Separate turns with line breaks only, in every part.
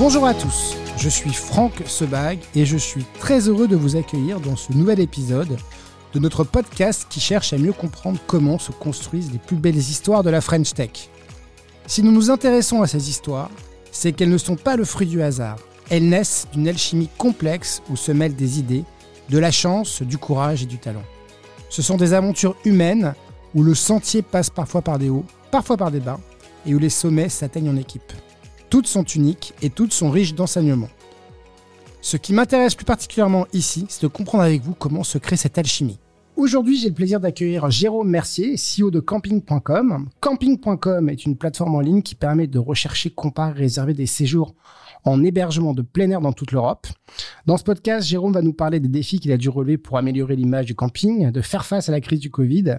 Bonjour à tous, je suis Franck Sebag et je suis très heureux de vous accueillir dans ce nouvel épisode de notre podcast qui cherche à mieux comprendre comment se construisent les plus belles histoires de la French Tech. Si nous nous intéressons à ces histoires, c'est qu'elles ne sont pas le fruit du hasard. Elles naissent d'une alchimie complexe où se mêlent des idées, de la chance, du courage et du talent. Ce sont des aventures humaines où le sentier passe parfois par des hauts, parfois par des bas, et où les sommets s'atteignent en équipe. Toutes sont uniques et toutes sont riches d'enseignements. Ce qui m'intéresse plus particulièrement ici, c'est de comprendre avec vous comment se crée cette alchimie. Aujourd'hui, j'ai le plaisir d'accueillir Jérôme Mercier, CEO de Camping.com. Camping.com est une plateforme en ligne qui permet de rechercher, comparer, réserver des séjours en hébergement de plein air dans toute l'Europe. Dans ce podcast, Jérôme va nous parler des défis qu'il a dû relever pour améliorer l'image du camping, de faire face à la crise du Covid,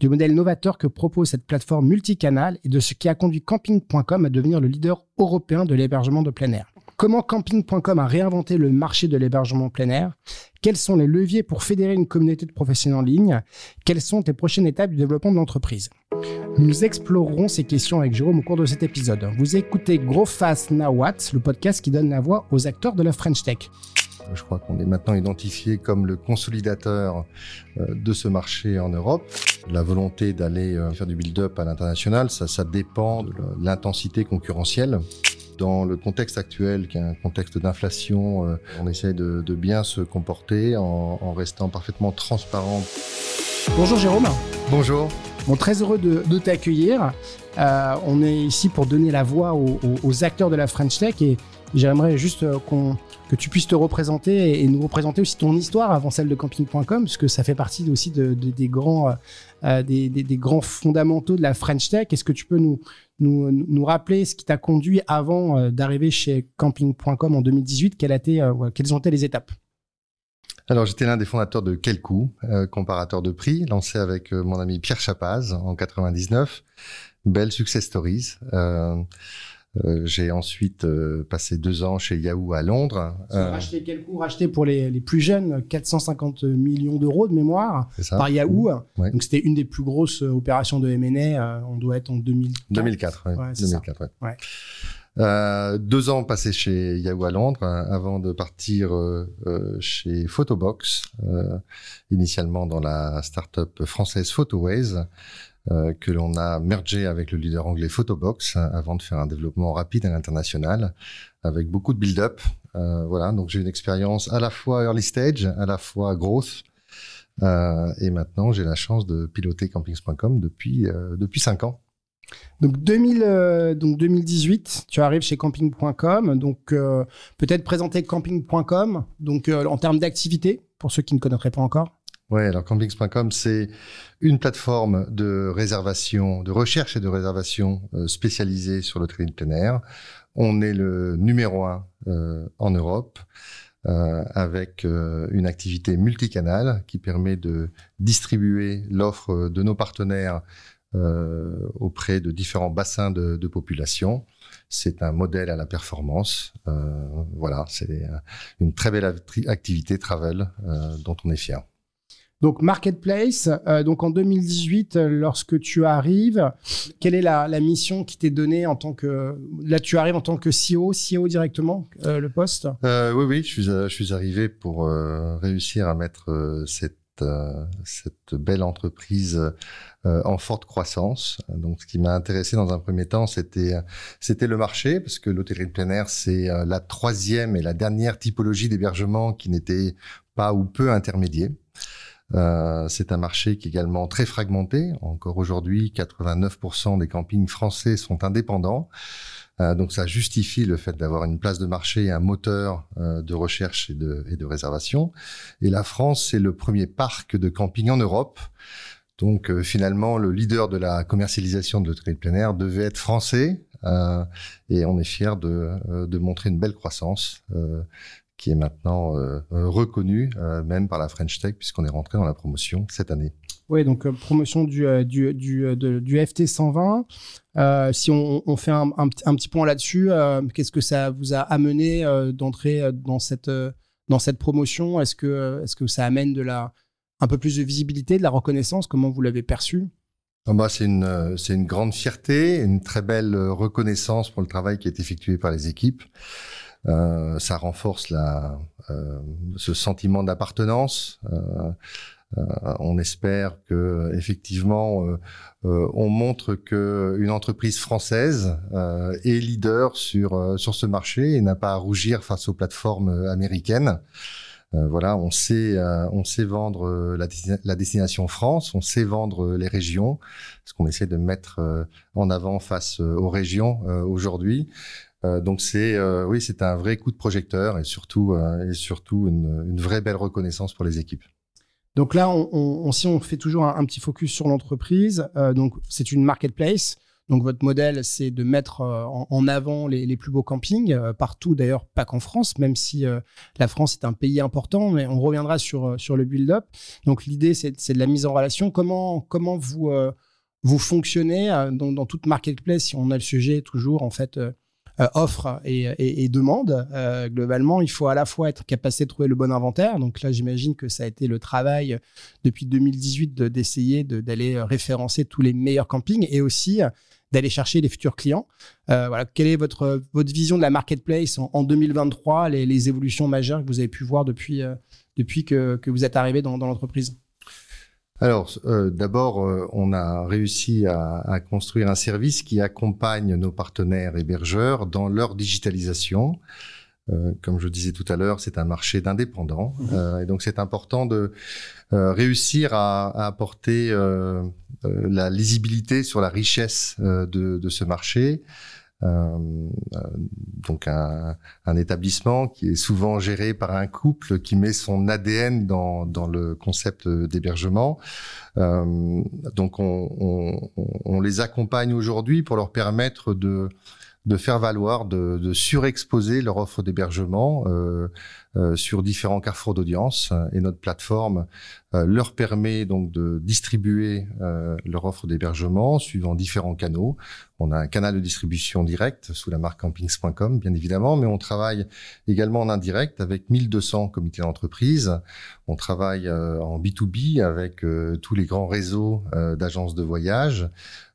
du modèle novateur que propose cette plateforme multicanale et de ce qui a conduit Camping.com à devenir le leader européen de l'hébergement de plein air. Comment Camping.com a réinventé le marché de l'hébergement plein air? Quels sont les leviers pour fédérer une communauté de professionnels en ligne? Quelles sont les prochaines étapes du développement de l'entreprise? Nous explorerons ces questions avec Jérôme au cours de cet épisode. Vous écoutez Grow Fast Now What, le podcast qui donne la voix aux acteurs de la French Tech.
Je crois qu'on est maintenant identifié comme le consolidateur euh, de ce marché en Europe. La volonté d'aller euh, faire du build-up à l'international, ça, ça dépend de l'intensité concurrentielle. Dans le contexte actuel, qui est un contexte d'inflation, euh, on essaie de, de, bien se comporter en, en, restant parfaitement transparent.
Bonjour Jérôme.
Bonjour.
Bon, très heureux de, de t'accueillir. Euh, on est ici pour donner la voix aux, aux acteurs de la French Tech et j'aimerais juste qu'on que tu puisses te représenter et, nous représenter aussi ton histoire avant celle de camping.com, parce que ça fait partie aussi de, de, des, grands, euh, des, des, des, grands fondamentaux de la French Tech. Est-ce que tu peux nous, nous, rappeler ce qui t'a conduit avant euh, d'arriver chez camping.com en 2018 quelles, été, euh, quelles ont été les étapes?
Alors, j'étais l'un des fondateurs de Quelcou, euh, comparateur de prix, lancé avec mon ami Pierre Chapaz en 99. Belle success stories. Euh, j'ai ensuite euh, passé deux ans chez Yahoo à Londres.
Euh, racheté quel coût Racheté pour les, les, plus jeunes, 450 millions d'euros de mémoire par Yahoo. Ouais. Donc c'était une des plus grosses opérations de M&A. on doit être en 2004.
2004, ouais. ouais 2004, ouais. Euh, deux ans passés chez Yahoo à Londres hein, avant de partir euh, chez Photobox, euh, initialement dans la start-up française Photoways, euh, que l'on a mergé avec le leader anglais Photobox hein, avant de faire un développement rapide à l'international avec beaucoup de build-up. Euh, voilà, donc j'ai une expérience à la fois early stage, à la fois growth. Euh, et maintenant, j'ai la chance de piloter campings.com depuis depuis cinq ans.
Donc, 2000, euh, donc 2018, tu arrives chez camping.com. Donc euh, peut-être présenter camping.com. Donc euh, en termes d'activité pour ceux qui ne connaîtraient pas encore.
Ouais, alors campings.com c'est une plateforme de réservation, de recherche et de réservation euh, spécialisée sur le trading plein air. On est le numéro un euh, en Europe. Euh, avec euh, une activité multicanale qui permet de distribuer l'offre de nos partenaires euh, auprès de différents bassins de, de population. C'est un modèle à la performance. Euh, voilà, c'est une très belle activité travel dont on est fier.
Donc marketplace. Euh, donc en 2018, lorsque tu arrives, quelle est la, la mission qui t'est donnée en tant que là tu arrives en tant que CEO, CEO directement euh, le poste?
Euh, Oui oui, je suis je suis arrivé pour réussir à mettre cette cette belle entreprise euh, en forte croissance. Donc, ce qui m'a intéressé dans un premier temps, c'était c'était le marché, parce que l'hôtellerie de plein air, c'est la troisième et la dernière typologie d'hébergement qui n'était pas ou peu intermédiaire. Euh, c'est un marché qui est également très fragmenté. Encore aujourd'hui, 89% des campings français sont indépendants. Euh, donc ça justifie le fait d'avoir une place de marché et un moteur euh, de recherche et de, et de réservation. Et la France, c'est le premier parc de camping en Europe. Donc euh, finalement, le leader de la commercialisation de l'hôtellerie plein air devait être français. Euh, et on est fier de, euh, de, montrer une belle croissance qui est maintenant reconnue même par la French Tech puisqu'on est rentré dans la promotion cette année.
Oui, donc euh, promotion du, du, du, de, du FT 120. Euh, si on, on fait un, un, un, petit point là-dessus, euh, qu'est-ce que ça vous a amené d'entrer dans cette, dans cette promotion? Est-ce que, est que ça amène de la, un peu plus de visibilité, de la reconnaissance? Comment vous l'avez perçu?
Ah bah, c'est une c'est une grande fierté, une très belle reconnaissance pour le travail qui est effectué par les équipes. Euh, ça renforce la euh, ce sentiment d'appartenance. Euh, on espère que effectivement on montre que une entreprise française est leader sur sur ce marché et n'a pas à rougir face aux plateformes américaines. Euh, voilà, on sait, euh, on sait vendre euh, la, la, destination France, on sait vendre les régions, ce qu'on essaie de mettre en avant face aux régions aujourd'hui. Donc c'est, oui, c'est un vrai coup de projecteur et surtout, et surtout une, une, vraie belle reconnaissance pour les équipes.
Donc là, on, si on fait toujours un, petit focus sur l'entreprise, donc c'est une marketplace. Donc votre modèle, c'est de mettre euh, en, avant les, plus beaux campings, euh, partout d'ailleurs, pas qu'en France, même si euh, la France est un pays important, mais on reviendra sur, sur le build-up. Donc l'idée, c'est de la mise en relation. Comment, comment vous, vous fonctionnez dans, dans, toute marketplace, si on a le sujet toujours, en fait, offre et, et, demande. globalement, il faut à la fois être capable de trouver le bon inventaire. Donc là, j'imagine que ça a été le travail depuis 2018 d'essayer d'aller référencer tous les meilleurs campings et aussi d'aller chercher les futurs clients. Euh, voilà, quelle est votre, votre vision de la marketplace en, 2023, les, les, évolutions majeures que vous avez pu voir depuis, euh, depuis que, que, vous êtes arrivé dans, dans l'entreprise?
Alors, euh, d'abord, on a réussi à, à, construire un service qui accompagne nos partenaires hébergeurs dans leur digitalisation. Euh, comme je disais tout à l'heure, c'est un marché d'indépendants, mmh. euh, et donc c'est important de euh, réussir à, à apporter euh, euh, la lisibilité sur la richesse de, de, ce marché. Donc un, un, établissement qui est souvent géré par un couple qui met son ADN dans, dans le concept d'hébergement. donc on, on, on, les accompagne aujourd'hui pour leur permettre de de faire valoir, de, de surexposer leur offre d'hébergement euh, euh, sur différents carrefours d'audience. Et notre plateforme euh, leur permet donc de distribuer euh, leur offre d'hébergement suivant différents canaux. On a un canal de distribution direct sous la marque campings.com, bien évidemment, mais on travaille également en indirect avec 1200 comités d'entreprise. On travaille en B2B avec tous les grands réseaux d'agences de voyage.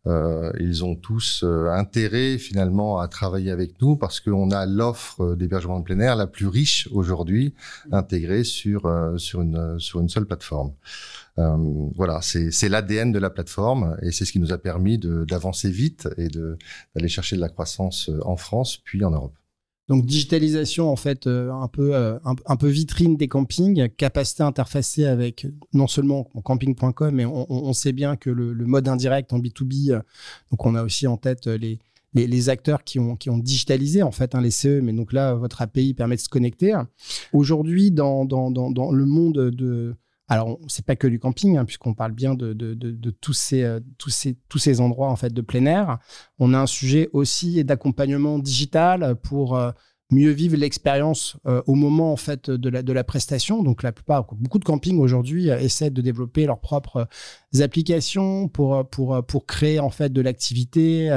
Euh, ils ont tous euh, intérêt finalement à travailler avec nous parce qu'on a l'offre d'hébergement de plein air la plus riche aujourd'hui intégrée sur euh, sur une sur une seule plateforme. voilà, c'est l'ADN de la plateforme et c'est ce qui nous a permis d'avancer vite et d'aller chercher de la croissance en France puis en Europe.
Donc digitalisation en fait euh, un peu euh, un, peu vitrine des campings, capacité interfacée avec non seulement camping.com, mais on, sait bien que le, mode indirect en B2B, euh, donc on a aussi en tête les, les, acteurs qui ont, qui ont digitalisé en fait hein, les CE, mais donc là votre API permet de se connecter. Aujourd'hui dans, dans, dans, le monde de alors, c'est pas que du camping, hein, puisqu'on parle bien de, de, de, tous, ces, euh, tous, ces, tous ces endroits en fait de plein air. On a un sujet aussi d'accompagnement digital pour euh, mieux vivre l'expérience euh, au moment en fait de la, de la prestation. Donc, la plupart, beaucoup de campings aujourd'hui essaient de développer leurs propres applications pour, pour, pour créer en fait de l'activité,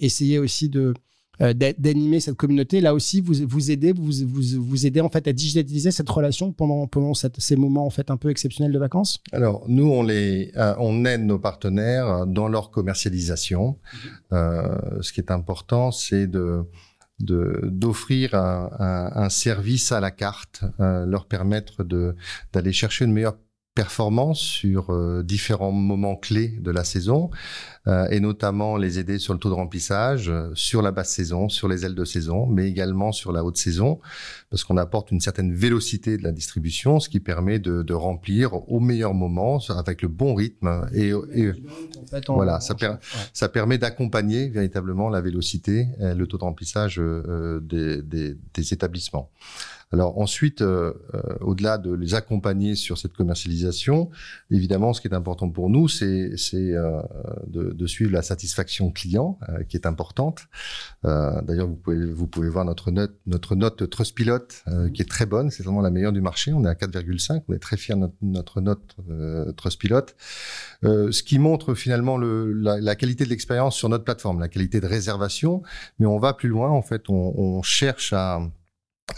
essayer aussi de euh, d'animer cette communauté. Là aussi, vous vous aidez, vous, vous, vous aidez en fait à digitaliser cette relation pendant pendant cette, ces moments en fait un peu exceptionnels de vacances.
Alors nous, on les, euh, on aide nos partenaires dans leur commercialisation. Mm-hmm. Euh, ce qui est important, c'est de d'offrir un, un, un, service à la carte, euh, leur permettre de d'aller chercher une meilleure performance sur euh, différents moments clés de la saison euh, et notamment les aider sur le taux de remplissage, euh, sur la basse saison, sur les ailes de saison, mais également sur la haute saison, parce qu'on apporte une certaine vélocité de la distribution, ce qui permet de, de remplir au meilleur moment, avec le bon rythme. Et, et voilà, ça, ça permet d'accompagner véritablement la vélocité, le taux de remplissage des, des, des établissements. Alors ensuite, euh, euh, au-delà de les accompagner sur cette commercialisation, évidemment, ce qui est important pour nous, c'est euh, de, de, suivre la satisfaction client, qui est importante. D'ailleurs, vous pouvez, vous pouvez voir notre note, notre note Trustpilot, qui est très bonne. C'est vraiment la meilleure du marché. On est à 4,5. On est très fiers de notre, notre note Trustpilot. ce qui montre finalement le, la, la, qualité de l'expérience sur notre plateforme, la qualité de réservation. Mais on va plus loin. En fait, on, on cherche à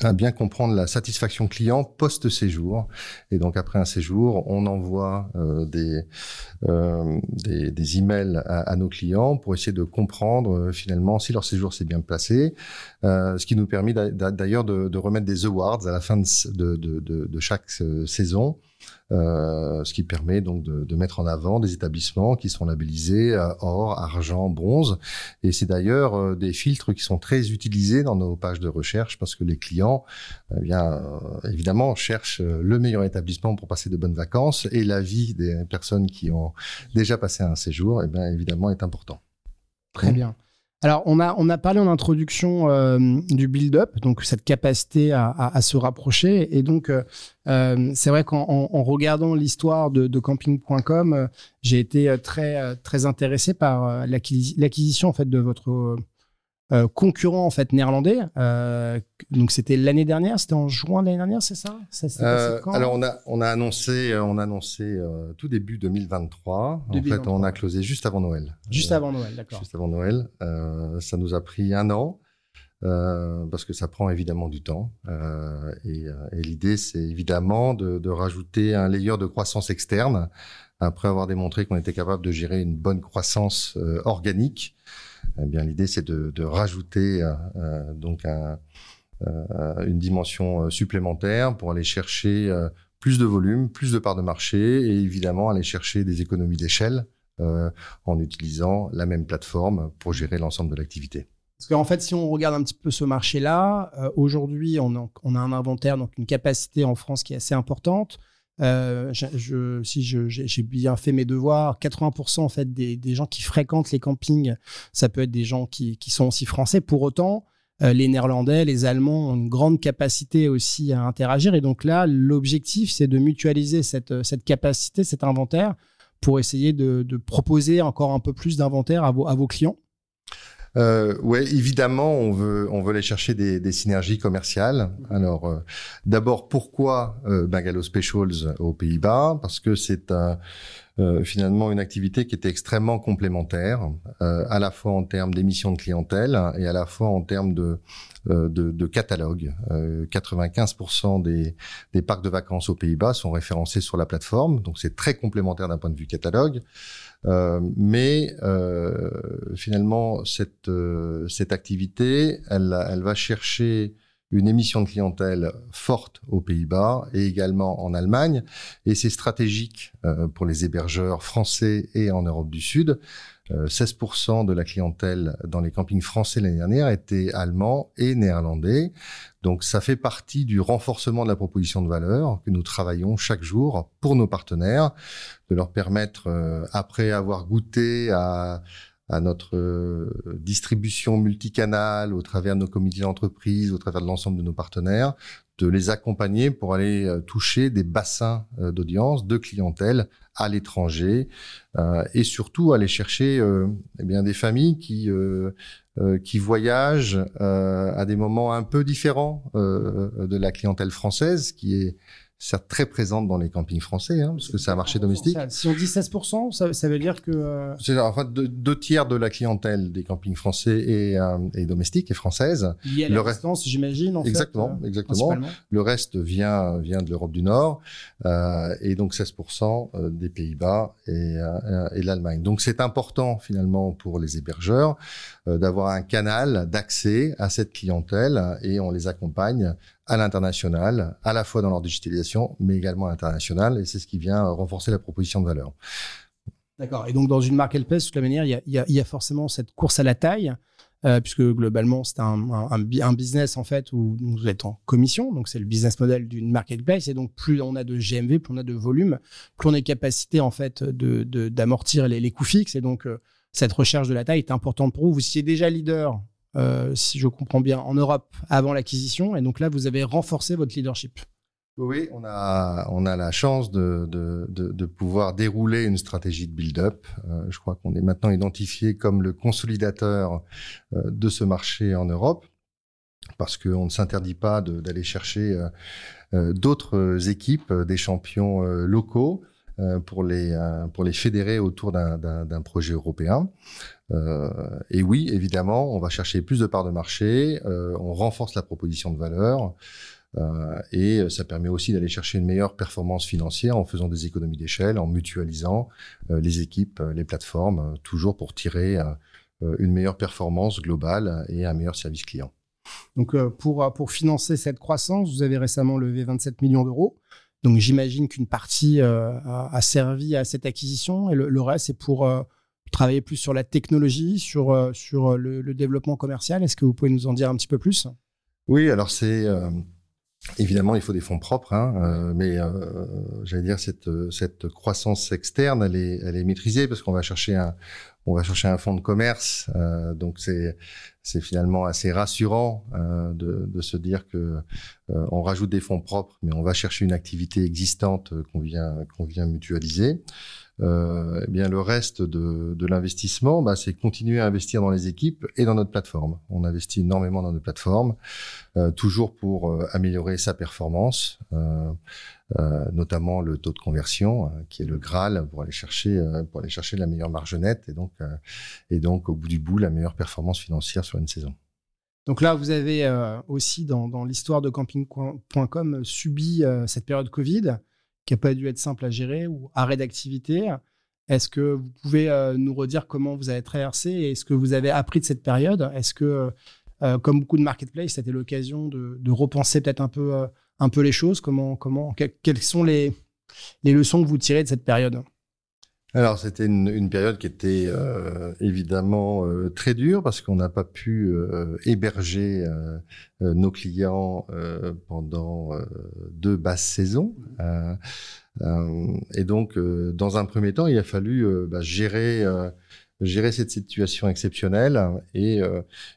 à bien comprendre la satisfaction client post-séjour. Et donc après un séjour, on envoie euh, des, euh, des, des emails à, à, nos clients pour essayer de comprendre euh, finalement si leur séjour s'est bien placé, euh, ce qui nous permet d'ailleurs de, de, remettre des awards à la fin de, de, de chaque euh, saison ce qui permet donc de, de, mettre en avant des établissements qui sont labellisés euh, or, argent, bronze. Et c'est d'ailleurs euh, des filtres qui sont très utilisés dans nos pages de recherche parce que les clients, eh bien évidemment, cherchent le meilleur établissement pour passer de bonnes vacances et l'avis des personnes qui ont déjà passé un séjour, eh bien évidemment, est important.
Très bien. Alors, on a, on a parlé en introduction euh, du build-up, donc cette capacité à, se rapprocher. Et donc, euh, euh c'est vrai qu'en en, regardant l'histoire de, de camping.com, j'ai été très, très intéressé par l'acquisition en fait de votre euh, concurrent en fait néerlandais. Euh, donc c'était l'année dernière, c'était en juin l'année dernière, c'est ça,
euh, Alors on a on a annoncé on a annoncé tout début 2023. En fait, on a closé juste avant Noël.
Juste avant Noël, d'accord.
Juste avant Noël. ça nous a pris un an. Parce que ça prend évidemment du temps. et, et l'idée, c'est évidemment de, de, rajouter un layer de croissance externe après avoir démontré qu'on était capable de gérer une bonne croissance organique. Eh bien, l'idée, c'est de, de, rajouter euh, euh donc un, euh, une dimension euh, supplémentaire pour aller chercher plus de volume, plus de parts de marché et évidemment aller chercher des économies d'échelle en utilisant la même plateforme pour gérer l'ensemble de l'activité.
Parce qu'en fait, si on regarde un petit peu ce marché-là, aujourd'hui, on, a un inventaire, donc une capacité en France qui est assez importante. Euh, si j'ai bien fait mes devoirs, 80% en fait des, gens qui fréquentent les campings, ça peut être des gens qui, sont aussi français. Pour autant, euh, les Néerlandais, les Allemands ont une grande capacité aussi à interagir. Et donc là, l'objectif, c'est de mutualiser cette, capacité, cet inventaire, pour essayer de, proposer encore un peu plus d'inventaire à vos clients.
Euh, ouais, évidemment, on veut on veut aller chercher des, des synergies commerciales. Alors, euh, d'abord, pourquoi euh, Bungalow Specials aux Pays-Bas? Parce que c'est un euh, finalement une activité qui était extrêmement complémentaire, euh, à la fois en termes d'émissions de clientèle et à la fois en termes de, euh, de, de, catalogue. 95% des, des parcs de vacances aux Pays-Bas sont référencés sur la plateforme, donc c'est très complémentaire d'un point de vue catalogue. Euh, mais euh, finalement, cette, cette activité, elle, elle va chercher une émission de clientèle forte aux Pays-Bas et également en Allemagne. Et c'est stratégique euh, pour les hébergeurs français et en Europe du Sud. 16% euh, de la clientèle dans les campings français l'année dernière était allemand et néerlandais. Donc ça fait partie du renforcement de la proposition de valeur que nous travaillons chaque jour pour nos partenaires, de leur permettre, euh, après avoir goûté à à notre euh, distribution multicanale au travers de nos comités d'entreprise, au travers de l'ensemble de nos partenaires, de les accompagner pour aller euh, toucher des bassins euh, d'audience, de clientèle à l'étranger et surtout aller chercher eh bien des familles qui qui voyagent à des moments un peu différents de la clientèle française, qui est certes très présente dans les campings français, hein, parce que c'est un marché domestique.
Si on dit 16%, ça, ça veut dire que... Euh...
C'est en fait deux, deux, tiers de la clientèle des campings français et, euh, et domestiques et françaises.
Lié à la distance, j'imagine.
Exactement, fait, euh, exactement. Le reste vient vient de l'Europe du Nord euh, et donc 16% euh, des Pays-Bas et, euh, et l'Allemagne. Donc c'est important finalement pour les hébergeurs d'avoir un canal d'accès à cette clientèle et on les accompagne à l'international, à la fois dans leur digitalisation, mais également à l'international, et c'est ce qui vient renforcer la proposition de valeur.
D'accord. Et donc, dans une marketplace, de toute manière, il y a, y forcément cette course à la taille, euh, puisque globalement, c'est un, business en fait où vous êtes en commission, donc c'est le business model d'une marketplace, et donc plus on a de GMV, plus on a de volume, plus on est capacité en fait de d'amortir les, les, coûts fixes, et donc euh, cette recherche de la taille est importante pour vous. Vous étiez déjà leader euh, si je comprends bien, en Europe avant l'acquisition. Et donc là, vous avez renforcé votre leadership.
Oui, on a, on a la chance de, de, de, pouvoir dérouler une stratégie de build-up. Euh, je crois qu'on est maintenant identifié comme le consolidateur euh, de ce marché en Europe parce qu'on ne s'interdit pas d'aller chercher d'autres équipes, des champions locaux pour les pour les fédérer autour d'un projet européen. et oui, évidemment, on va chercher plus de parts de marché, on renforce la proposition de valeur. Euh, et ça permet aussi d'aller chercher une meilleure performance financière en faisant des économies d'échelle, en mutualisant euh, les équipes, les plateformes, toujours pour tirer une meilleure performance globale et un meilleur service client.
Donc, pour, pour financer cette croissance, vous avez récemment levé 27 millions d'euros. Donc, j'imagine qu'une partie a, servi à cette acquisition et le, reste, c'est pour travailler plus sur la technologie, sur, sur le, développement commercial. Est-ce que vous pouvez nous en dire un petit peu plus?
Oui, alors c'est Évidemment, il faut des fonds propres, hein, euh, mais euh, j'allais dire cette cette croissance externe, elle est elle est maîtrisée parce qu'on va chercher un on va chercher un fonds de commerce, euh, donc c'est c'est finalement assez rassurant de, de se dire que on rajoute des fonds propres, mais on va chercher une activité existante qu'on vient qu'on vient mutualiser. Euh, eh bien le reste de, de l'investissement, bah, c'est continuer à investir dans les équipes et dans notre plateforme. On investit énormément dans notre plateforme, euh, toujours pour euh, améliorer sa performance, euh, notamment le taux de conversion, qui est le Graal pour aller chercher pour aller chercher la meilleure marge nette et donc et donc au bout du bout la meilleure performance financière sur une saison.
Donc là, vous avez aussi dans, dans l'histoire de camping.com subi cette période Covid qui n'a pas dû être simple à gérer ou arrêt d'activité. Est-ce que vous pouvez euh, nous redire comment vous avez traversé et ce que vous avez appris de cette période? Est-ce que, euh, comme beaucoup de marketplaces, c'était l'occasion de, repenser peut-être un peu, euh, un peu les choses? Comment, comment, Quelles sont les, les leçons que vous tirez de cette période?
Alors c'était une, une, période qui était euh, évidemment euh, très dure parce qu'on n'a pas pu euh, héberger euh, nos clients pendant deux basses saisons. et donc dans un premier temps, il a fallu bah, gérer gérer cette situation exceptionnelle et,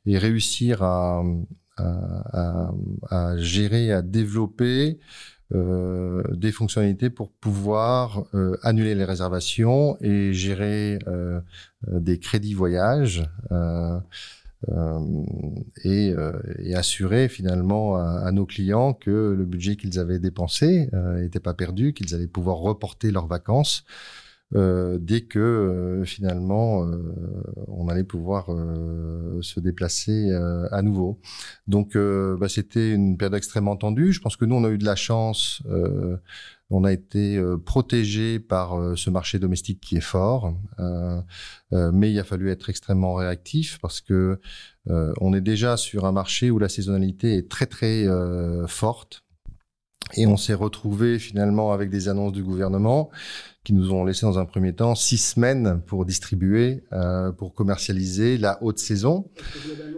et réussir à, à, à, à, gérer, à développer euh, des fonctionnalités pour pouvoir euh, annuler les réservations et gérer euh, des crédits voyage et, assurer finalement à, nos clients que le budget qu'ils avaient dépensé n'était pas perdu, qu'ils allaient pouvoir reporter leurs vacances dès que euh, finalement euh, on allait pouvoir se déplacer à nouveau. Donc bah, c'était une période extrêmement tendue. Je pense que nous on a eu de la chance. on a été protégé par ce marché domestique qui est fort, mais il a fallu être extrêmement réactif parce que on est déjà sur un marché où la saisonnalité est très très forte. Et on s'est retrouvé finalement avec des annonces du gouvernement qui nous ont laissé dans un premier temps six semaines pour distribuer, euh, pour commercialiser la haute saison.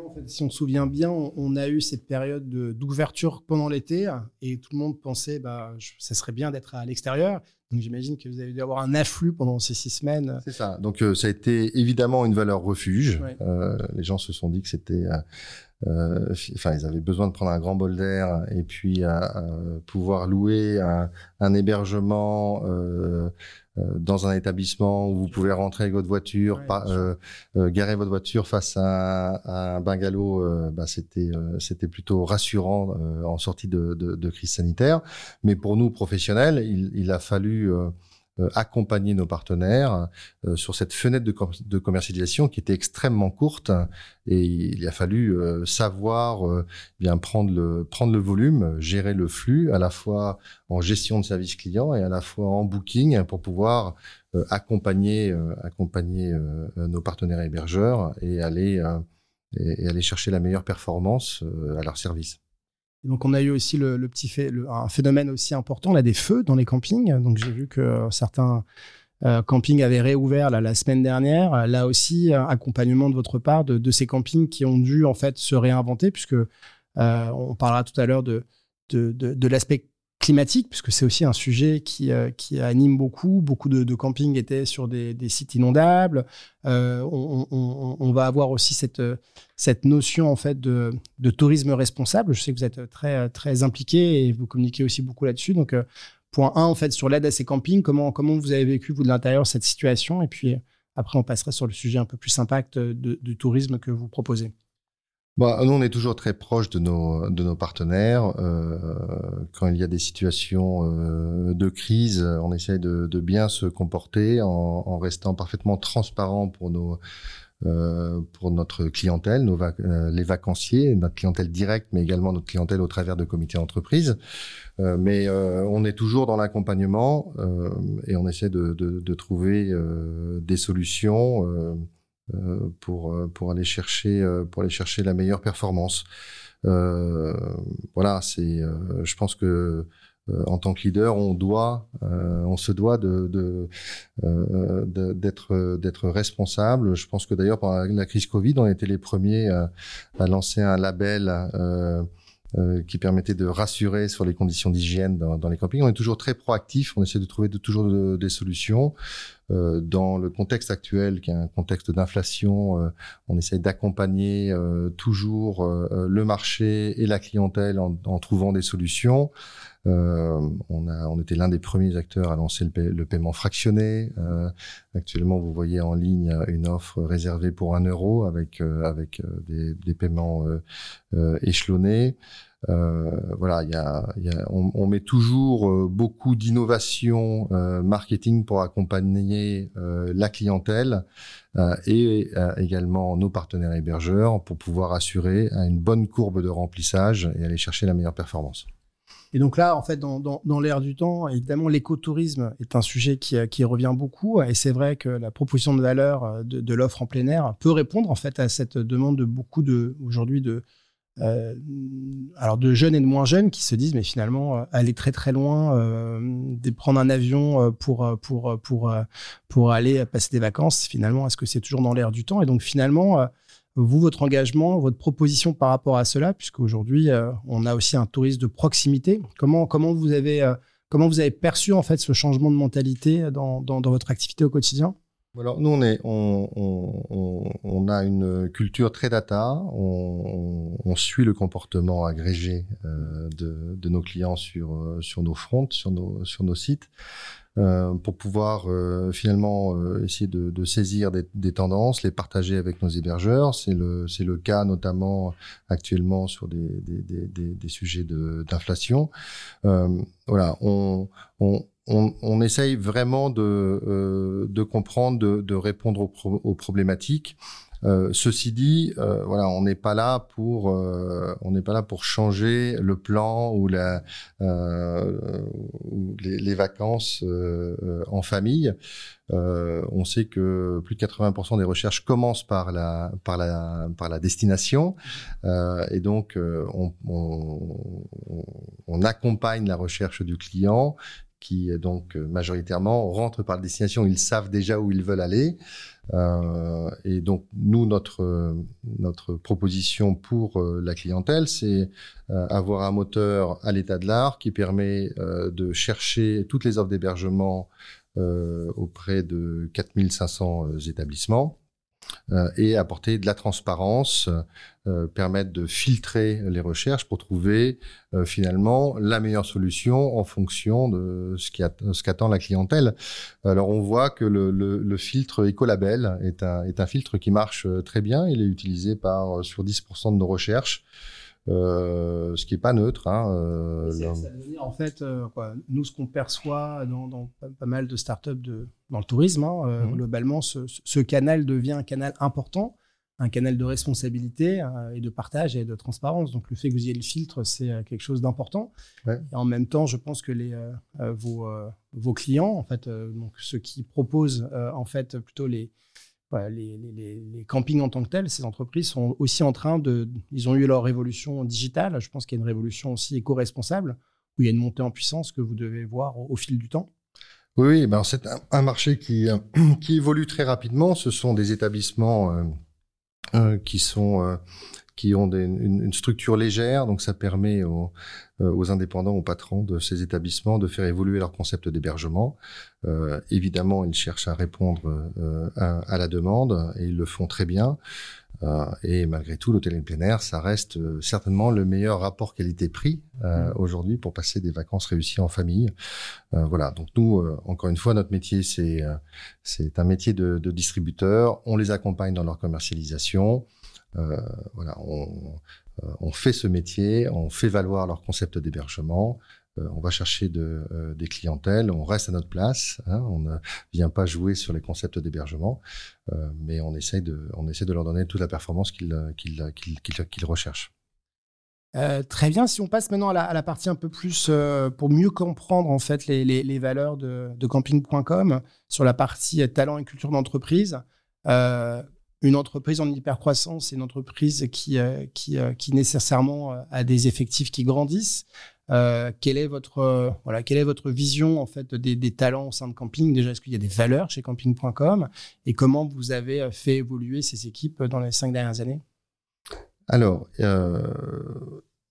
en fait, si on se souvient bien, on, a eu cette période d'ouverture pendant l'été et tout le monde pensait bah ça serait bien d'être à l'extérieur. Donc j'imagine que vous avez dû avoir un afflux pendant ces six semaines.
C'est ça. Donc euh, ça a été évidemment une valeur refuge. Euh, les gens se sont dit que c'était euh, enfin, ils avaient besoin de prendre un grand bol d'air et puis à, pouvoir louer un, un hébergement euh, euh, dans un établissement où vous pouvez rentrer avec votre voiture, euh, garer votre voiture face à, à un bungalow. bah, c'était c'était plutôt rassurant en sortie de, de, de, crise sanitaire. Mais pour nous professionnels, il, il a fallu euh, accompagner nos partenaires euh, sur cette fenêtre de, de, commercialisation qui était extrêmement courte. Et il a fallu euh, savoir bien prendre le prendre le volume, gérer le flux à la fois en gestion de service client et à la fois en booking pour pouvoir accompagner accompagner nos partenaires hébergeurs et aller et, aller chercher la meilleure performance à leur service
donc on a eu aussi le, petit un phénomène aussi important là des feux dans les campings. Donc j'ai vu que euh, certains euh, campings avaient réouvert la semaine dernière. Là aussi, accompagnement de votre part de, ces campings qui ont dû en fait se réinventer, puisque euh, on parlera tout à l'heure de l'aspect climatique, puisque c'est aussi un sujet qui, euh, qui anime beaucoup. Beaucoup de, de campings étaient sur des, sites inondables. Euh, on, va avoir aussi cette, cette notion en fait de, de, tourisme responsable. Je sais que vous êtes très, très impliqué et vous communiquez aussi beaucoup là-dessus. Donc, euh, point 1, en fait, sur l'aide à ces campings, comment, comment vous avez vécu, vous, de l'intérieur, cette situation? Et puis, après, on passerait sur le sujet un peu plus impact de, du tourisme que vous proposez.
Bah, nous, on est toujours très proche de nos, de nos partenaires. Euh, quand il y a des situations euh, de crise, on essaye de, de bien se comporter en, en, restant parfaitement transparent pour nos euh, pour notre clientèle, nos euh, les vacanciers, notre clientèle directe, mais également notre clientèle au travers de comités d'entreprise. Euh, mais on est toujours dans l'accompagnement et on essaie de, de, de trouver des solutions pour pour aller chercher pour aller chercher la meilleure performance. voilà, c'est je pense que euh, en tant que leader, on doit, euh, on se doit de, euh, d'être d'être responsable. Je pense que d'ailleurs pendant la crise Covid, on était les premiers à, lancer un label. Qui permettait de rassurer sur les conditions d'hygiène dans, les campings. On est toujours très proactif, on essaie de trouver de, toujours des solutions. dans le contexte actuel, qui est un contexte d'inflation, on essaie d'accompagner toujours le marché et la clientèle en, en trouvant des solutions. Euh, on, a, on était l'un des premiers acteurs à lancer le, paiement fractionné. Euh, actuellement, vous voyez en ligne une offre réservée pour un euro avec euh, avec des, paiements échelonnés. Voilà, on, met toujours beaucoup d'innovation marketing pour accompagner la clientèle et également nos partenaires hébergeurs pour pouvoir assurer une bonne courbe de remplissage et aller chercher la meilleure performance.
Et donc là, en fait, dans, dans, dans l'ère du temps, évidemment, l'écotourisme est un sujet qui, euh, revient beaucoup. Et c'est vrai que la proposition de valeur euh, de, l'offre en plein air peut répondre en fait à cette demande de beaucoup de aujourd'hui de euh, alors de jeunes et de moins jeunes qui se disent mais finalement aller très très loin, euh, prendre un avion pour pour pour pour aller passer des vacances, finalement est-ce que c'est toujours dans l'air du temps? Et donc finalement vous, votre engagement, votre proposition par rapport à cela, puisqu'aujourd'hui, euh, on a aussi un tourisme de proximité. Comment, comment, vous avez, euh, comment vous avez perçu en fait ce changement de mentalité dans, dans, votre activité au quotidien?
Alors nous on est on, on, on, a une culture très data, on, on suit le comportement agrégé euh, de, de, nos clients sur sur nos fronts, sur nos sur nos sites. Euh, pour pouvoir euh, finalement euh, essayer de, de saisir des, des, tendances, les partager avec nos hébergeurs. C'est le, le cas notamment actuellement sur des, des, des, des sujets d'inflation. voilà, on, on, on, essaye vraiment de, de comprendre, de, répondre aux, problématiques. Euh, ceci dit, euh, voilà, on n'est pas là pour euh, on n'est pas là pour changer le plan ou les, vacances en famille. on sait que plus de 80% des recherches commencent par la destination et donc on, on, on accompagne la recherche du client qui donc majoritairement rentrent par destination, ils savent déjà où ils veulent aller. Euh, et donc, nous, notre, notre proposition pour euh, la clientèle, c'est euh, avoir un moteur à l'état de l'art qui permet de chercher toutes les offres d'hébergement auprès de 4500 établissements euh, et apporter de la transparence, euh, permettre de filtrer les recherches pour trouver euh, finalement la meilleure solution en fonction de ce qu'attend la clientèle. Alors on voit que le, le, le filtre Ecolabel est un, est un filtre qui marche très bien. Il est utilisé par sur 10% de nos recherches. Euh, ce qui est pas neutre. Hein,
euh, en fait, euh, quoi, nous, ce qu'on perçoit dans, dans, pas mal de startups de, dans le tourisme, hein, mhm. globalement, ce, ce, canal devient un canal important, un canal de responsabilité et de partage et de transparence. Donc, le fait que vous ayez le filtre, c'est quelque chose d'important. Ouais. Et en même temps, je pense que les, vos, vos clients, en fait, donc ceux qui proposent en fait plutôt les les, les, les, campings en tant que tels, ces entreprises sont aussi en train de. Ils ont eu leur révolution digitale. Je pense qu'il y a une révolution aussi éco-responsable, où il y a une montée en puissance que vous devez voir au, fil du temps.
Oui, ben c'est un, marché qui, qui évolue très rapidement. Ce sont des établissements euh, euh, qui sont. Euh, qui ont des, une, une, structure légère, donc ça permet aux, euh, aux, indépendants, aux patrons de ces établissements de faire évoluer leur concept d'hébergement. Euh, évidemment, ils cherchent à répondre euh, à, à, la demande et ils le font très bien. Euh, et malgré tout, l'hôtel plein air, ça reste euh, certainement le meilleur rapport qualité-prix mmh. aujourd'hui pour passer des vacances réussies en famille. voilà. Donc nous, encore une fois, notre métier, c'est c'est un métier de, de distributeur. On les accompagne dans leur commercialisation. Voilà, on, on, fait ce métier, on fait valoir leur concept d'hébergement, on va chercher de, des clientèles, on reste à notre place, hein, on ne vient pas jouer sur les concepts d'hébergement, mais on essaye, de, on essaie de leur donner toute la performance qu'ils recherchent.
Euh, très bien. Si on passe maintenant à la, partie un peu plus euh, pour mieux comprendre en fait les, valeurs de, camping.com sur la partie talent et culture d'entreprise. Euh, une entreprise en hypercroissance, c'est une entreprise qui, qui, qui nécessairement a des effectifs qui grandissent. quelle est votre voilà quelle est votre vision en fait des, talents au sein de camping? Déjà, est-ce qu'il y a des valeurs chez camping.com et comment vous avez fait évoluer ces équipes dans les cinq dernières années?
Alors, euh,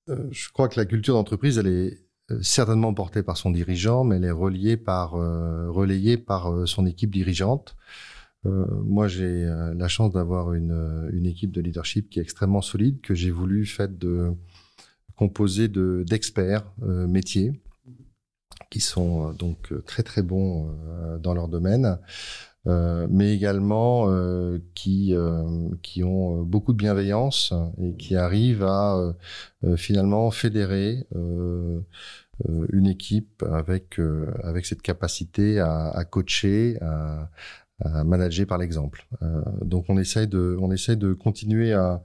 euh, je crois que la culture d'entreprise, elle est euh, certainement portée par son dirigeant, mais elle est reliée par, relayée par son équipe dirigeante. Moi, j'ai la chance d'avoir une, une, équipe de leadership qui est extrêmement solide, que j'ai voulu fait de composer de d'experts métiers qui sont donc très très bons dans leur domaine. Euh, mais également euh, qui euh, qui ont beaucoup de bienveillance et qui arrivent à finalement fédérer une équipe avec avec cette capacité à, à coacher, à, à, manager par l'exemple. donc on essaye de on essaye de continuer à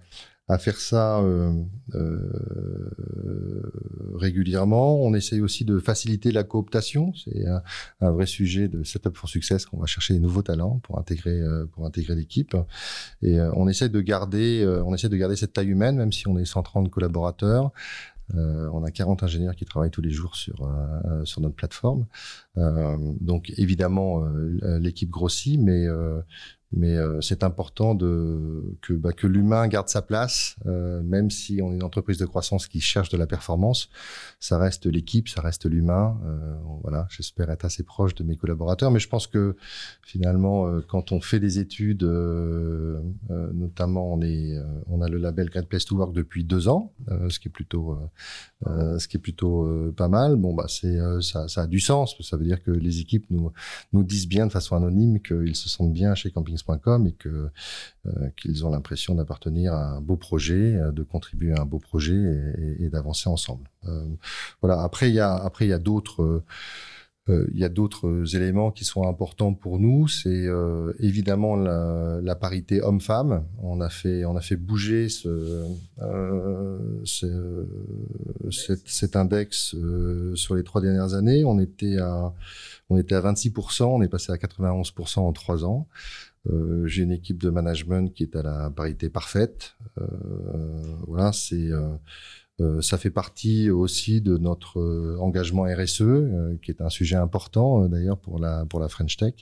à faire ça euh, euh, régulièrement. On essaye aussi de faciliter la cooptation. C'est un, vrai sujet de Setup for Success qu'on va chercher des nouveaux talents pour intégrer euh, pour intégrer l'équipe. Et euh, on essaie de garder euh, on essaie de garder cette taille humaine, même si on est 130 collaborateurs. On a 40 ingénieurs qui travaillent tous les jours sur sur notre plateforme. donc évidemment l'équipe grossit, mais mais euh, c'est important de, que, bah, que l'humain garde sa place, euh, même si on est une entreprise de croissance qui cherche de la performance. Ça reste l'équipe, ça reste l'humain. Euh, voilà, j'espère être assez proche de mes collaborateurs, mais je pense que finalement, euh, quand on fait des études, euh, notamment on est, on a le label Great Place to Work depuis deux ans, ce qui est plutôt, ce qui est plutôt pas mal. Bon, bah c'est ça, ça a du sens. Ça veut dire que les équipes nous nous disent bien de façon anonyme qu'ils se sentent bien chez Camping et euh, qu'ils ont l'impression d'appartenir à un beau projet, euh, de contribuer à un beau projet et, d'avancer ensemble. Euh, voilà. Après, il y a d'autres éléments qui sont importants pour nous. C'est évidemment la, parité homme-femme. On a fait, bouger ce, cet, index sur les trois dernières années. On était à 26%, on est passé à 91% en trois ans. Euh, j'ai une équipe de management qui est à la parité parfaite. Euh, voilà, c'est euh, ça fait partie aussi de notre engagement RSE, qui est un sujet important d'ailleurs pour la pour la French Tech.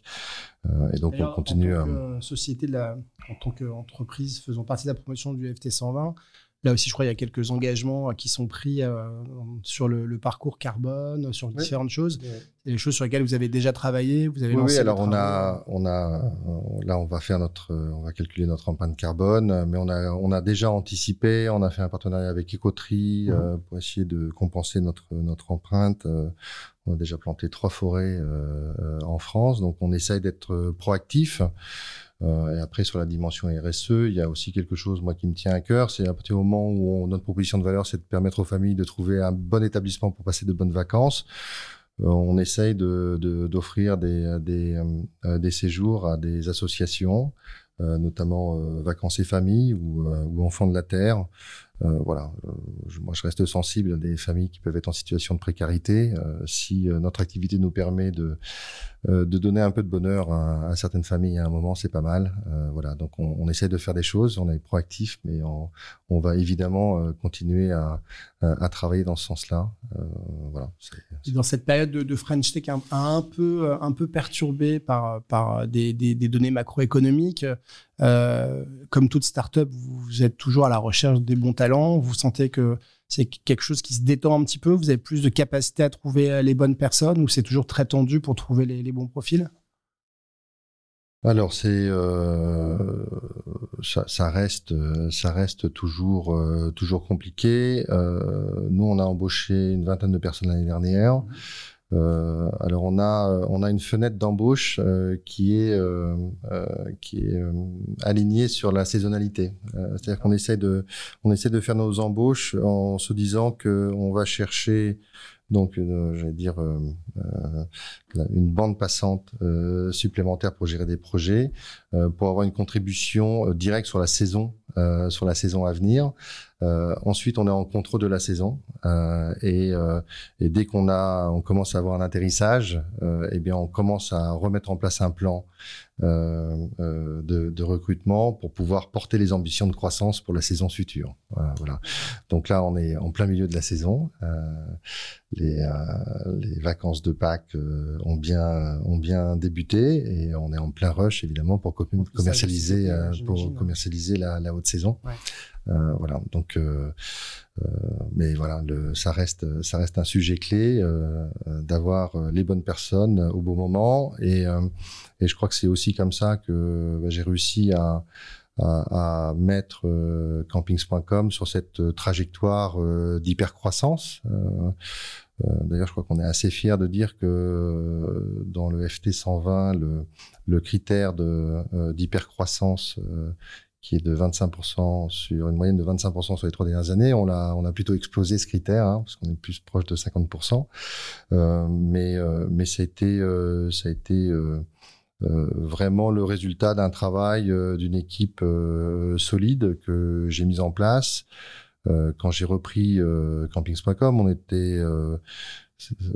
et donc on continue.
En tant que société de la, en tant qu'entreprise faisant partie de la promotion du FT 120, Là aussi, je crois qu'il y a quelques engagements euh, qui sont pris euh, sur le, parcours carbone, sur différentes choses. C'est des choses sur lesquelles vous avez déjà travaillé, vous avez
oui, alors on a, on a, euh, là, on va faire notre, on va calculer notre empreinte carbone, mais on a, on a déjà anticipé, on a fait un partenariat avec Ecotri mmh. pour essayer de compenser notre, notre empreinte. on a déjà planté trois forêts en France, donc on essaye d'être proactif. Euh, et après, sur la dimension RSE, il y a aussi quelque chose, moi, qui me tient à cœur. C'est à partir du moment où notre proposition de valeur, c'est de permettre aux familles de trouver un bon établissement pour passer de bonnes vacances. Euh, on essaye d'offrir de, d'offrir des, des, euh, des, séjours à des associations, notamment Vacances et Familles ou, Enfants de la Terre, voilà, euh, moi je reste sensible à des familles qui peuvent être en situation de précarité. Euh, si notre activité nous permet de de donner un peu de bonheur à, certaines familles à un moment, c'est pas mal. voilà, donc on, on, essaie de faire des choses, on est proactif, mais on, on va évidemment continuer à, à, travailler dans ce sens-là. voilà.
Dans cette période de, French Tech un, un peu un peu perturbée par par des, des, des données macroéconomiques, euh, comme toute startup, vous êtes toujours à la recherche des bons talents. Vous sentez que c'est quelque chose qui se détend un petit peu. Vous avez plus de capacité à trouver euh, les bonnes personnes ou c'est toujours très tendu pour trouver les, bons profils?
Alors c'est euh, ça, reste ça reste toujours toujours compliqué. nous on a embauché une vingtaine de personnes l'année dernière. Euh, alors on a on a une fenêtre d'embauche euh, qui est euh, qui est alignée sur la saisonnalité. C'est-à-dire qu'on essaie de on essaie de faire nos embauches en se disant que on va chercher donc j'allais dire une bande passante supplémentaire pour gérer des projets, pour avoir une contribution directe sur la saison sur la saison à venir. Euh, ensuite, on est en contrôle de la saison euh, et, euh, et, dès qu'on a, on commence à avoir un atterrissage, eh bien, on commence à remettre en place un plan de, de, recrutement pour pouvoir porter les ambitions de croissance pour la saison future. Voilà. Donc là, on est en plein milieu de la saison. Les, les, vacances de Pâques ont bien ont bien débuté et on est en plein rush évidemment pour commercialiser pour commercialiser la, la haute saison. Ouais. Euh, voilà. Donc, euh, euh, mais voilà, le, ça reste, ça reste un sujet clé d'avoir les bonnes personnes au bon moment. Et, et je crois que c'est aussi comme ça que bah, j'ai réussi à à, à, mettre euh, campings.com sur cette trajectoire euh, d'hypercroissance. D'ailleurs, je crois qu'on est assez fier de dire que dans le FT 120, le, le critère d'hypercroissance qui est de 25% sur une moyenne de 25% sur les trois dernières années. On a, on a plutôt explosé ce critère, hein, parce qu'on est plus proche de 50%. Euh, mais, euh, mais ça a été, euh, ça a été euh, euh, vraiment le résultat d'un travail d'une équipe solide que j'ai mise en place. quand j'ai repris campings.com, on était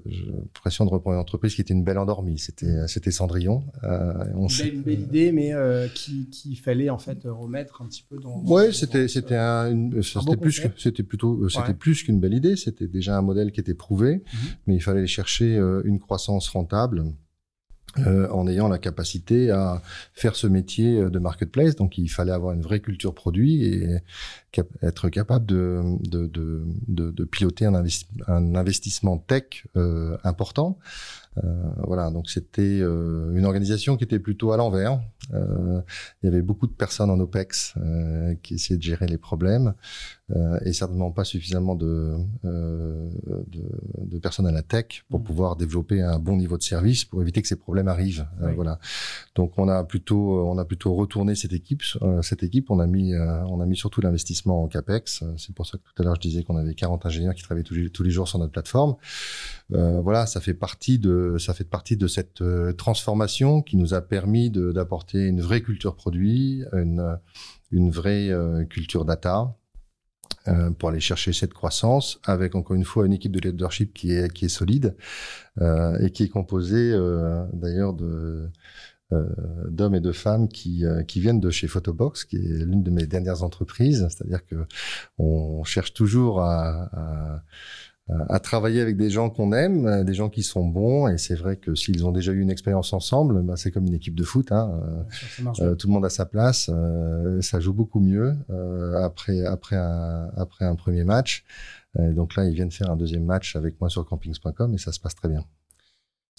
j'ai l'impression de reprendre une entreprise qui était une belle endormie. C'était, c'était Cendrillon.
Euh, on une, belle, idée, mais euh, qui, qui, fallait en fait remettre un petit peu dans.
Ouais, c'était, c'était un, c'était plus que, c'était plutôt, euh, c'était plus qu'une belle idée. C'était déjà un modèle qui était prouvé, mhm. mais il fallait chercher euh, une croissance rentable. Euh, en ayant la capacité à faire ce métier de marketplace. Donc, il fallait avoir une vraie culture produit et être capable de, de, de, de piloter un, un, investissement tech euh, important. Euh, voilà, donc c'était euh, une organisation qui était plutôt à l'envers. Euh, il y avait beaucoup de personnes en OPEX qui essayaient de gérer les problèmes et certainement pas suffisamment de, de, de, personnes à la tech pour mmh. pouvoir développer un bon niveau de service pour éviter que ces problèmes arrivent. voilà. Donc on a plutôt on a plutôt retourné cette équipe. cette équipe, on a mis on a mis surtout l'investissement en capex. C'est pour ça que tout à l'heure je disais qu'on avait 40 ingénieurs qui travaillaient tous les, tous les jours sur notre plateforme. voilà, ça fait partie de ça fait partie de cette euh, transformation qui nous a permis d'apporter une vraie culture produit, une, une vraie euh, culture data euh, pour aller chercher cette croissance avec encore une fois une équipe de leadership qui est qui est solide euh, et qui est composée euh, d'ailleurs de d'hommes et de femmes qui, qui viennent de chez Photobox, qui est l'une de mes dernières entreprises. C'est-à-dire que on cherche toujours à, à euh, à travailler avec des gens qu'on aime, euh, des gens qui sont bons. Et c'est vrai que s'ils ont déjà eu une expérience ensemble, bah, c'est comme une équipe de foot. Hein. Euh, tout le monde a sa place. ça joue beaucoup mieux après après un après un premier match. donc là, ils viennent faire un deuxième match avec moi sur campings.com et ça se passe très bien.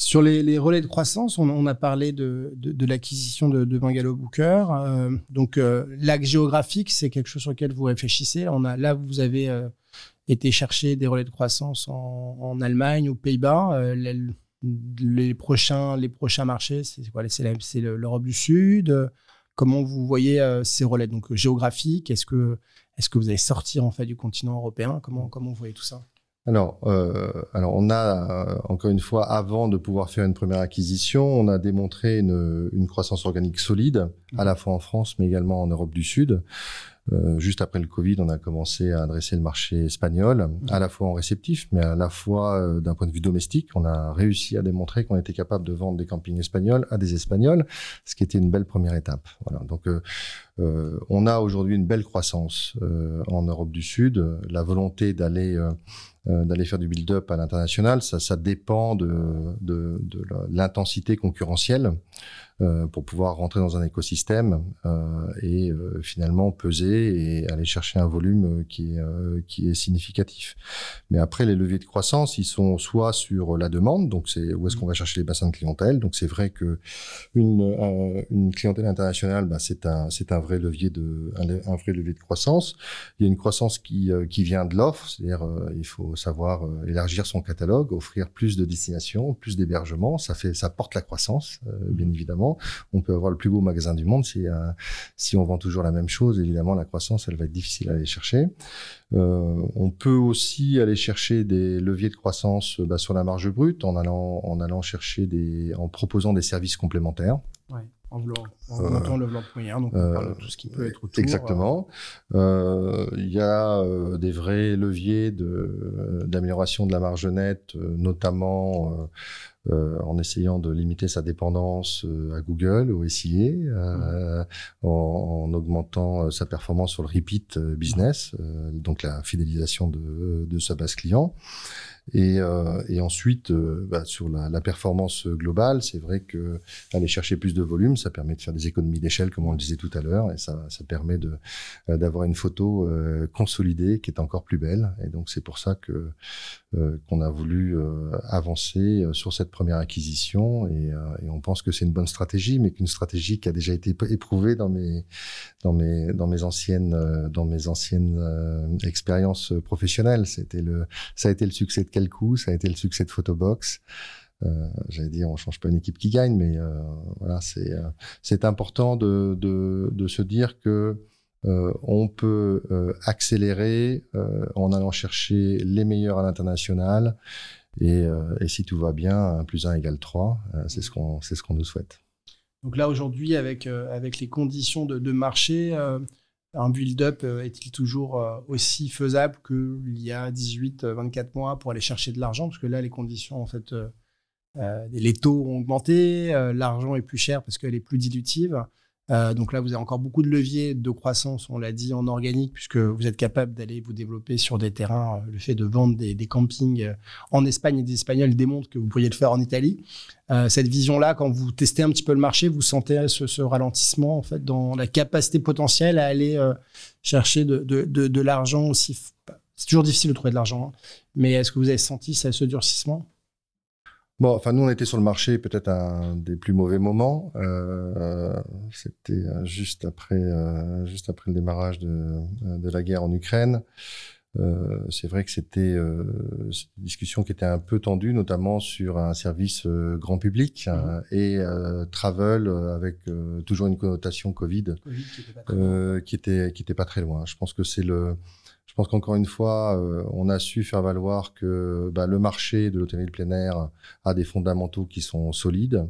Sur les, relais de croissance, on, a parlé de, l'acquisition de, de Bungalow Booker. donc l'axe géographique, c'est quelque chose sur lequel vous réfléchissez. On a là, vous avez été chercher des relais de croissance en, Allemagne, aux Pays-Bas. Euh, les, prochains, les prochains marchés, c'est quoi? C'est l'Europe du Sud. Comment vous voyez euh, ces relais? Donc géographiques Est-ce que, est que vous allez sortir en fait du continent européen? Comment, comment vous voyez tout ça?
Alors, euh, alors on a encore une fois, avant de pouvoir faire une première acquisition, on a démontré une, une croissance organique solide, à la fois en France mais également en Europe du Sud. Euh, juste après le Covid, on a commencé à adresser le marché espagnol, à la fois en réceptif, mais à la fois euh, d'un point de vue domestique. On a réussi à démontrer qu'on était capable de vendre des campings espagnols à des Espagnols, ce qui était une belle première étape. Voilà. Donc, euh, on a aujourd'hui une belle croissance en Europe du Sud. La volonté d'aller d'aller faire du build-up à l'international, ça, ça dépend de, de, de l'intensité concurrentielle. Euh, pour pouvoir rentrer dans un écosystème euh, et euh, finalement peser et aller chercher un volume qui est, qui est significatif. Mais après, les leviers de croissance, ils sont soit sur la demande, donc c'est où est-ce qu'on va chercher les bassins de clientèle. Donc c'est vrai que une, une clientèle internationale, bah, c'est un, c'est un levier de un, vrai levier de croissance. Il y a une croissance qui qui vient de l'offre, c'est-à-dire il faut savoir élargir son catalogue, offrir plus de destinations, plus d'hébergements. Ça fait ça porte la croissance, bien évidemment. On peut avoir le plus beau magasin du monde si on vend toujours la même chose. Évidemment, la croissance, elle va être difficile à aller chercher. on peut aussi aller chercher des leviers de croissance bah, sur la marge brute en allant chercher en proposant des services complémentaires.
Ouais, en, en le blanc moyen, donc on parle de tout ce qui peut être autour.
Exactement. Euh, il y a euh, des vrais leviers de d'amélioration de la marge nette, euh, notamment en essayant de limiter sa dépendance à Google, au SIA, en, en, augmentant sa performance sur le repeat business, donc la fidélisation de, de sa base client. Et, euh, et ensuite, euh, bah, sur la, la, performance globale, c'est vrai que aller chercher plus de volume, ça permet de faire des économies d'échelle, comme on le disait tout à l'heure, et ça, ça permet euh, d'avoir une photo euh, consolidée qui est encore plus belle. Et donc c'est pour ça que qu'on a voulu avancer sur cette première acquisition, et, et on que c'est une bonne stratégie, mais qu'une stratégie qui a déjà été éprouvée dans mes dans mes dans mes anciennes dans mes anciennes expériences professionnelles. C'était le ça a été le succès de quel coup Ça a été le succès de Photobox. Euh, J'allais dire, on change pas une équipe qui gagne, mais euh, voilà, c'est euh, c'est important de, de, de, se dire que euh, on peut euh, accélérer en allant chercher les meilleurs à l'international. Et, et, si tout va bien, 1 plus 1 égale 3. c'est ce qu'on ce qu'on nous souhaite.
Donc là, aujourd'hui, avec, avec les conditions de, de marché, un build-up euh, est-il toujours euh, aussi faisable qu'il y a 18, 24 euh, mois pour aller chercher de l'argent? Parce que là, les conditions, en fait, les taux ont augmenté, l'argent est plus cher parce qu'elle est plus dilutive. Euh, donc là, vous avez encore beaucoup de leviers de croissance, on l'a dit, en organique, puisque vous êtes capable d'aller vous développer sur des terrains. Euh, le fait de vendre des, campings euh, en Espagne et des Espagnols démontre que vous pourriez le faire en Italie. Cette vision-là, quand vous testez un petit peu le marché, vous sentez ce, ralentissement en fait dans la capacité potentielle à aller chercher de l'argent aussi. C'est toujours difficile de trouver de l'argent, hein. mais est-ce que vous avez senti ça, ce durcissement?
Bon, enfin, nous, on était sur le marché peut-être un des plus mauvais moments. Euh, C'était euh, juste après, euh, juste après le démarrage de, de la guerre en Ukraine. Euh, c'est vrai que c'était euh, une discussion qui était un peu tendue, notamment sur un service euh, grand public mmh. et travel avec toujours une connotation Covid, COVID qui était qui était pas très loin. Je pense que c'est le pense qu'encore une fois, euh, on a su faire valoir que bah, le marché de l'hôtellerie de plein air a des fondamentaux qui sont solides.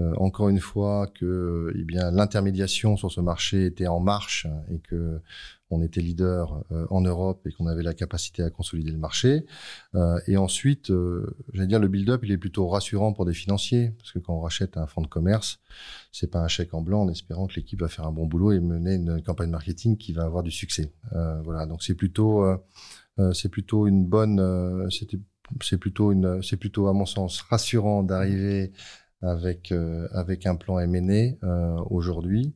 Euh, encore une fois que eh l'intermédiation sur ce marché était en marche et que on était leader euh, en Europe et qu'on avait la capacité à consolider le marché. Euh, et ensuite, euh, j'allais dire, le build-up, il est plutôt rassurant pour des financiers, parce que quand on rachète un fonds de commerce, c'est pas un chèque en blanc en espérant que l'équipe va faire un bon boulot et mener une campagne marketing qui va avoir du succès. voilà, donc c'est plutôt, plutôt une bonne, c'est plutôt plutôt à mon sens rassurant d'arriver avec avec un plan M&A aujourd'hui.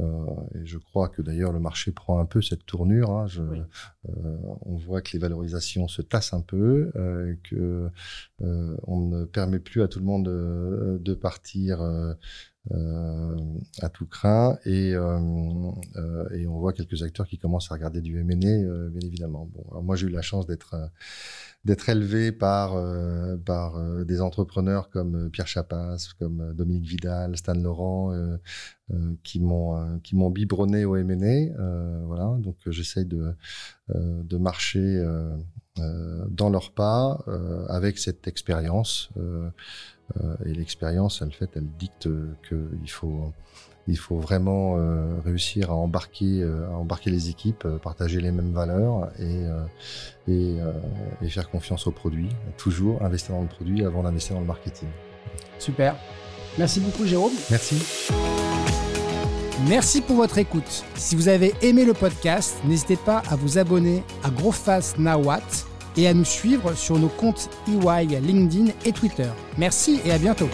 Euh, et je crois que d'ailleurs le marché prend un peu cette tournure. Hein. Je, euh, on voit que les valorisations se tassent un peu, euh, que on ne permet plus à tout le monde de, de partir. Euh, à tout craint et, euh, et on voit quelques acteurs qui commencent à regarder du M&A bien évidemment. Bon, alors moi j'ai eu la chance d'être d'être élevé par euh, par euh, des entrepreneurs comme euh, Pierre Chapas, comme Dominique Vidal, Stan Laurent, qui m'ont qui m'ont biberonné au M&A. voilà, donc j'essaye de de marcher dans leurs pas avec cette expérience. Et l'expérience, elle fait, elle dicte qu'il faut il faut vraiment euh, réussir à embarquer, euh, à embarquer les équipes, euh, partager les mêmes valeurs et, et, et, faire confiance au produit. Toujours investir dans le produit avant d'investir dans le marketing.
Super. Merci beaucoup Jérôme.
Merci.
Merci pour votre écoute. Si vous avez aimé le podcast, n'hésitez pas à vous abonner à Growfast Nawat et à nous suivre sur nos comptes EY, LinkedIn et Twitter. Merci et à bientôt.